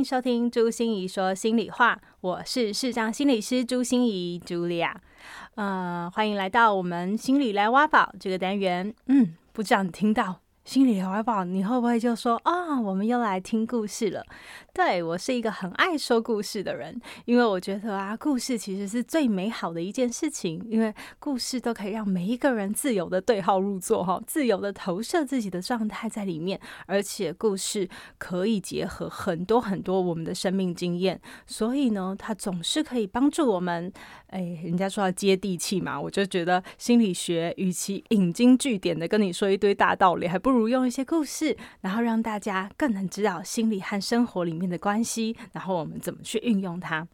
迎收听朱心怡说心里话，我是视障心理师朱心怡 Julia，呃，欢迎来到我们心理来挖宝这个单元。嗯，不知道你听到。心里怀抱，你会不会就说啊，我们又来听故事了？对我是一个很爱说故事的人，因为我觉得啊，故事其实是最美好的一件事情，因为故事都可以让每一个人自由的对号入座，哈，自由的投射自己的状态在里面，而且故事可以结合很多很多我们的生命经验，所以呢，它总是可以帮助我们。哎，人家说要接地气嘛，我就觉得心理学与其引经据典的跟你说一堆大道理，还不不。如用一些故事，然后让大家更能知道心理和生活里面的关系，然后我们怎么去运用它。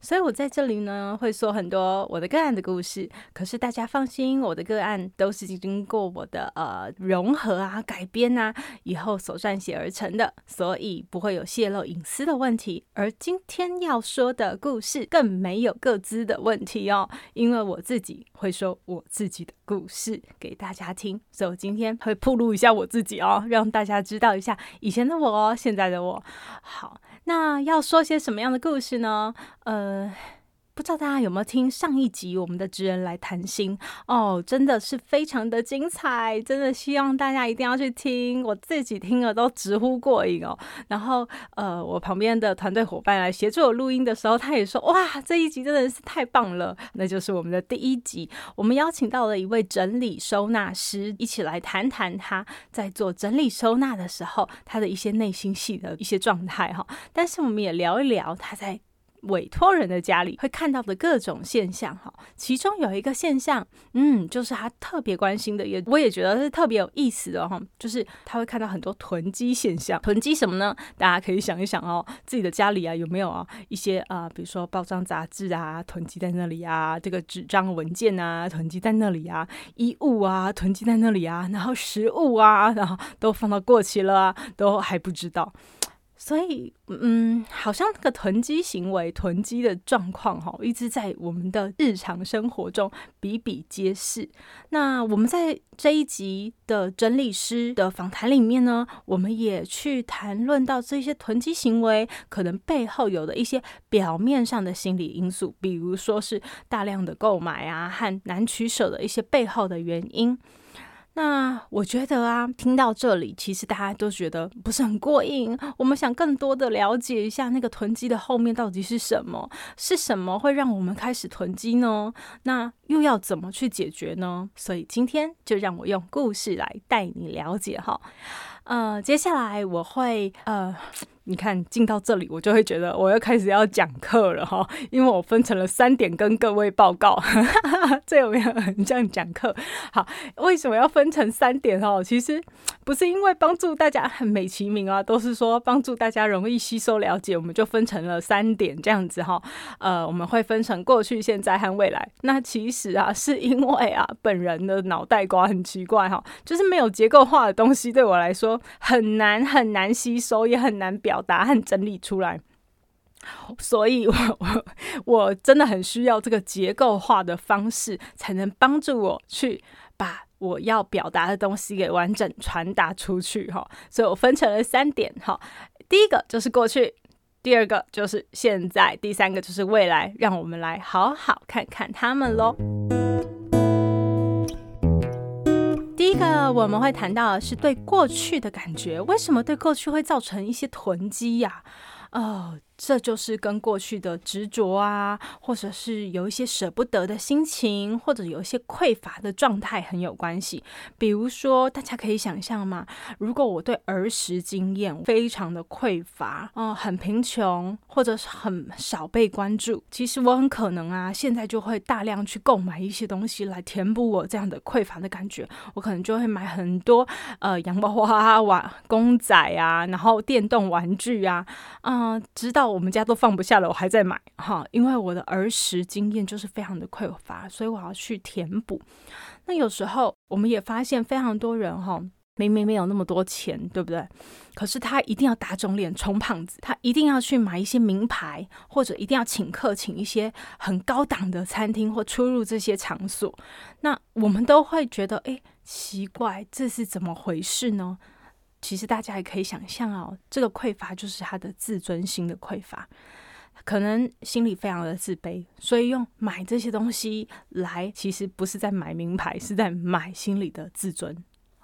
所以我在这里呢，会说很多我的个案的故事。可是大家放心，我的个案都是经过我的呃融合啊、改编啊，以后所撰写而成的，所以不会有泄露隐私的问题。而今天要说的故事更没有各自的问题哦，因为我自己会说我自己的故事给大家听，所以我今天会铺露一下我自己哦，让大家知道一下以前的我，哦现在的我。好。那要说些什么样的故事呢？呃。不知道大家有没有听上一集我们的职人来谈心哦，真的是非常的精彩，真的希望大家一定要去听，我自己听了都直呼过瘾哦。然后呃，我旁边的团队伙伴来协助我录音的时候，他也说哇，这一集真的是太棒了。那就是我们的第一集，我们邀请到了一位整理收纳师，一起来谈谈他在做整理收纳的时候他的一些内心戏的一些状态哈。但是我们也聊一聊他在。委托人的家里会看到的各种现象，哈，其中有一个现象，嗯，就是他特别关心的，也我也觉得是特别有意思的，哈，就是他会看到很多囤积现象。囤积什么呢？大家可以想一想哦，自己的家里啊有没有啊一些啊，比如说包装杂志啊囤积在那里啊，这个纸张文件啊囤积在那里啊，衣物啊囤积在那里啊，然后食物啊，然后都放到过期了啊，都还不知道。所以，嗯，好像那个囤积行为、囤积的状况，哈，一直在我们的日常生活中比比皆是。那我们在这一集的整理师的访谈里面呢，我们也去谈论到这些囤积行为可能背后有的一些表面上的心理因素，比如说是大量的购买啊，和难取舍的一些背后的原因。那我觉得啊，听到这里，其实大家都觉得不是很过瘾。我们想更多的了解一下那个囤积的后面到底是什么，是什么会让我们开始囤积呢？那又要怎么去解决呢？所以今天就让我用故事来带你了解哈。呃，接下来我会呃。你看进到这里，我就会觉得我要开始要讲课了哈，因为我分成了三点跟各位报告，这有没有很像讲课？好，为什么要分成三点哈？其实不是因为帮助大家很美其名啊，都是说帮助大家容易吸收了解，我们就分成了三点这样子哈。呃，我们会分成过去、现在和未来。那其实啊，是因为啊，本人的脑袋瓜很奇怪哈，就是没有结构化的东西对我来说很难很难吸收，也很难。表达和整理出来，所以我我 我真的很需要这个结构化的方式，才能帮助我去把我要表达的东西给完整传达出去哈。所以我分成了三点哈，第一个就是过去，第二个就是现在，第三个就是未来。让我们来好好看看他们喽。第一个我们会谈到的是对过去的感觉，为什么对过去会造成一些囤积呀？哦。这就是跟过去的执着啊，或者是有一些舍不得的心情，或者有一些匮乏的状态很有关系。比如说，大家可以想象嘛，如果我对儿时经验非常的匮乏，哦，很贫穷，或者是很少被关注，其实我很可能啊，现在就会大量去购买一些东西来填补我这样的匮乏的感觉。我可能就会买很多呃洋娃娃、玩公仔啊，然后电动玩具啊，嗯，直到。到我们家都放不下了，我还在买哈，因为我的儿时经验就是非常的匮乏，所以我要去填补。那有时候我们也发现非常多人哈。明明没有那么多钱，对不对？可是他一定要打肿脸充胖子，他一定要去买一些名牌，或者一定要请客，请一些很高档的餐厅或出入这些场所。那我们都会觉得，哎，奇怪，这是怎么回事呢？其实大家也可以想象哦，这个匮乏就是他的自尊心的匮乏，可能心里非常的自卑，所以用买这些东西来，其实不是在买名牌，是在买心里的自尊。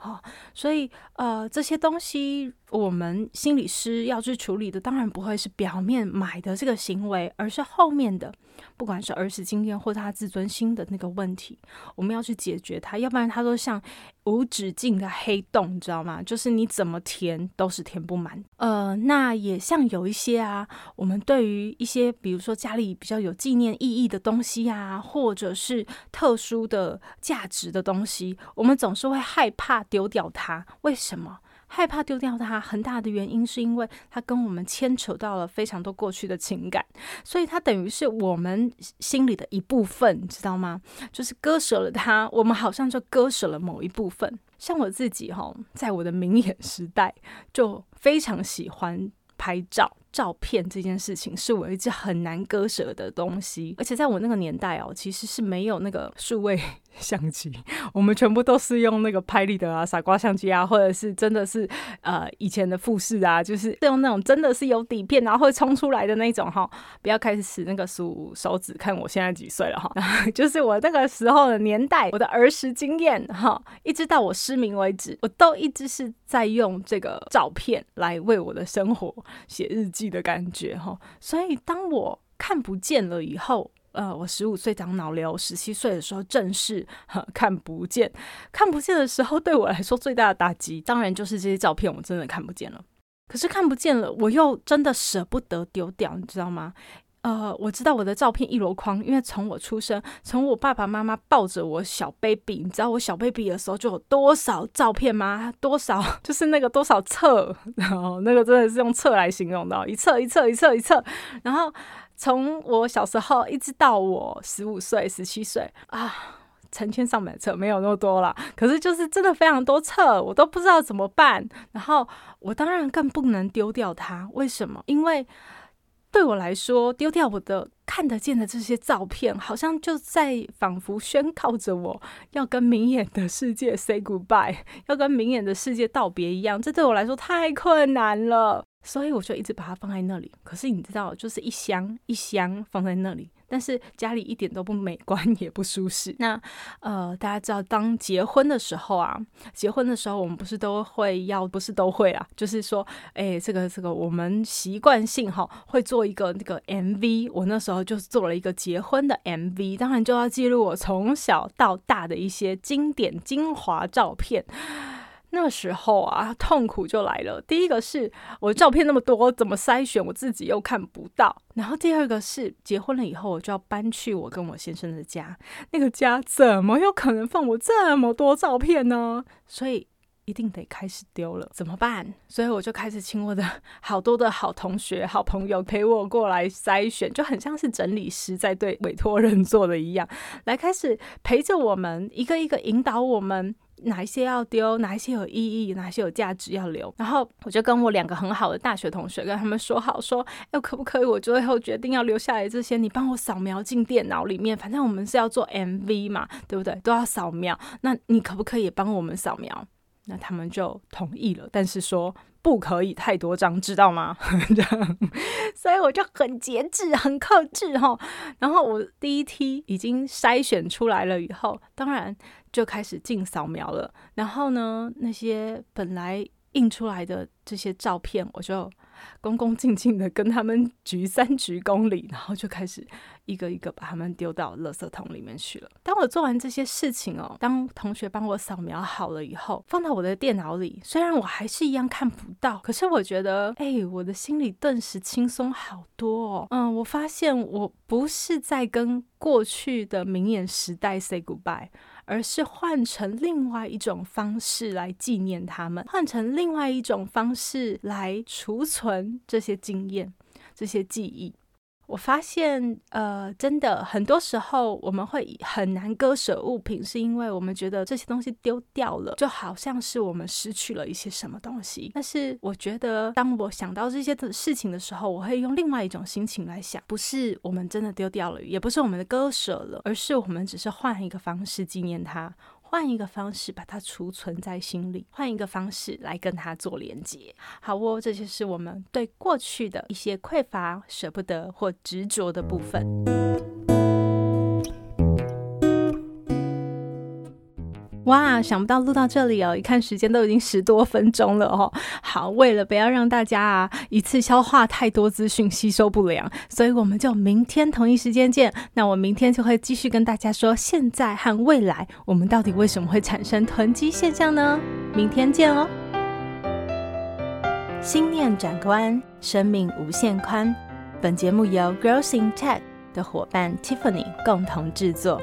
好，所以呃，这些东西我们心理师要去处理的，当然不会是表面买的这个行为，而是后面的。不管是儿时经验或他自尊心的那个问题，我们要去解决它，要不然它都像无止境的黑洞，你知道吗？就是你怎么填都是填不满。呃，那也像有一些啊，我们对于一些比如说家里比较有纪念意义的东西啊，或者是特殊的价值的东西，我们总是会害怕丢掉它。为什么？害怕丢掉它，很大的原因是因为它跟我们牵扯到了非常多过去的情感，所以它等于是我们心里的一部分，你知道吗？就是割舍了它，我们好像就割舍了某一部分。像我自己哈，在我的明眼时代，就非常喜欢拍照。照片这件事情是我一直很难割舍的东西，而且在我那个年代哦，其实是没有那个数位相机，我们全部都是用那个拍立得啊、傻瓜相机啊，或者是真的是呃以前的富士啊，就是用那种真的是有底片然后会冲出来的那种哈。不要开始使那个数手指看我现在几岁了哈，就是我那个时候的年代，我的儿时经验哈，一直到我失明为止，我都一直是在用这个照片来为我的生活写日记。的感觉哈，所以当我看不见了以后，呃，我十五岁长脑瘤，十七岁的时候正式看不见，看不见的时候，对我来说最大的打击，当然就是这些照片我真的看不见了。可是看不见了，我又真的舍不得丢掉，你知道吗？呃，我知道我的照片一箩筐，因为从我出生，从我爸爸妈妈抱着我小 baby，你知道我小 baby 的时候就有多少照片吗？多少 就是那个多少册，然后那个真的是用册来形容的，一册一册一册一册。然后从我小时候一直到我十五岁、十七岁啊，成千上百册，没有那么多了。可是就是真的非常多册，我都不知道怎么办。然后我当然更不能丢掉它，为什么？因为对我来说，丢掉我的看得见的这些照片，好像就在仿佛宣告着我要跟明眼的世界 say goodbye，要跟明眼的世界道别一样。这对我来说太困难了，所以我就一直把它放在那里。可是你知道，就是一箱一箱放在那里。但是家里一点都不美观，也不舒适。那呃，大家知道，当结婚的时候啊，结婚的时候我们不是都会要，不是都会啊，就是说，哎，这个这个，我们习惯性哈会做一个那个 MV。我那时候就做了一个结婚的 MV，当然就要记录我从小到大的一些经典精华照片。那时候啊，痛苦就来了。第一个是我照片那么多，怎么筛选？我自己又看不到。然后第二个是结婚了以后，我就要搬去我跟我先生的家，那个家怎么有可能放我这么多照片呢？所以一定得开始丢了，怎么办？所以我就开始请我的好多的好同学、好朋友陪我过来筛选，就很像是整理师在对委托人做的一样，来开始陪着我们，一个一个引导我们。哪一些要丢，哪一些有意义，哪些有价值要留。然后我就跟我两个很好的大学同学跟他们说好，说哎，可不可以？我最后决定要留下来这些，你帮我扫描进电脑里面。反正我们是要做 MV 嘛，对不对？都要扫描。那你可不可以帮我们扫描？那他们就同意了，但是说不可以太多张，知道吗？这样，所以我就很节制，很克制哈。然后我第一梯已经筛选出来了以后，当然。就开始进扫描了，然后呢，那些本来印出来的这些照片，我就。恭恭敬敬的跟他们鞠三鞠躬礼，然后就开始一个一个把他们丢到垃圾桶里面去了。当我做完这些事情哦，当同学帮我扫描好了以后，放到我的电脑里，虽然我还是一样看不到，可是我觉得，哎，我的心里顿时轻松好多哦。嗯，我发现我不是在跟过去的明眼时代 say goodbye。而是换成另外一种方式来纪念他们，换成另外一种方式来储存这些经验。这些记忆。我发现，呃，真的很多时候我们会很难割舍物品，是因为我们觉得这些东西丢掉了，就好像是我们失去了一些什么东西。但是我觉得，当我想到这些的事情的时候，我会用另外一种心情来想，不是我们真的丢掉了，也不是我们的割舍了，而是我们只是换一个方式纪念它。换一个方式把它储存在心里，换一个方式来跟它做连接。好哦，这就是我们对过去的一些匮乏、舍不得或执着的部分。哇，想不到录到这里哦！一看时间都已经十多分钟了哦。好，为了不要让大家啊一次消化太多资讯，吸收不良，所以我们就明天同一时间见。那我明天就会继续跟大家说，现在和未来我们到底为什么会产生囤积现象呢？明天见哦！心念转关，生命无限宽。本节目由 Growing Tech 的伙伴 Tiffany 共同制作。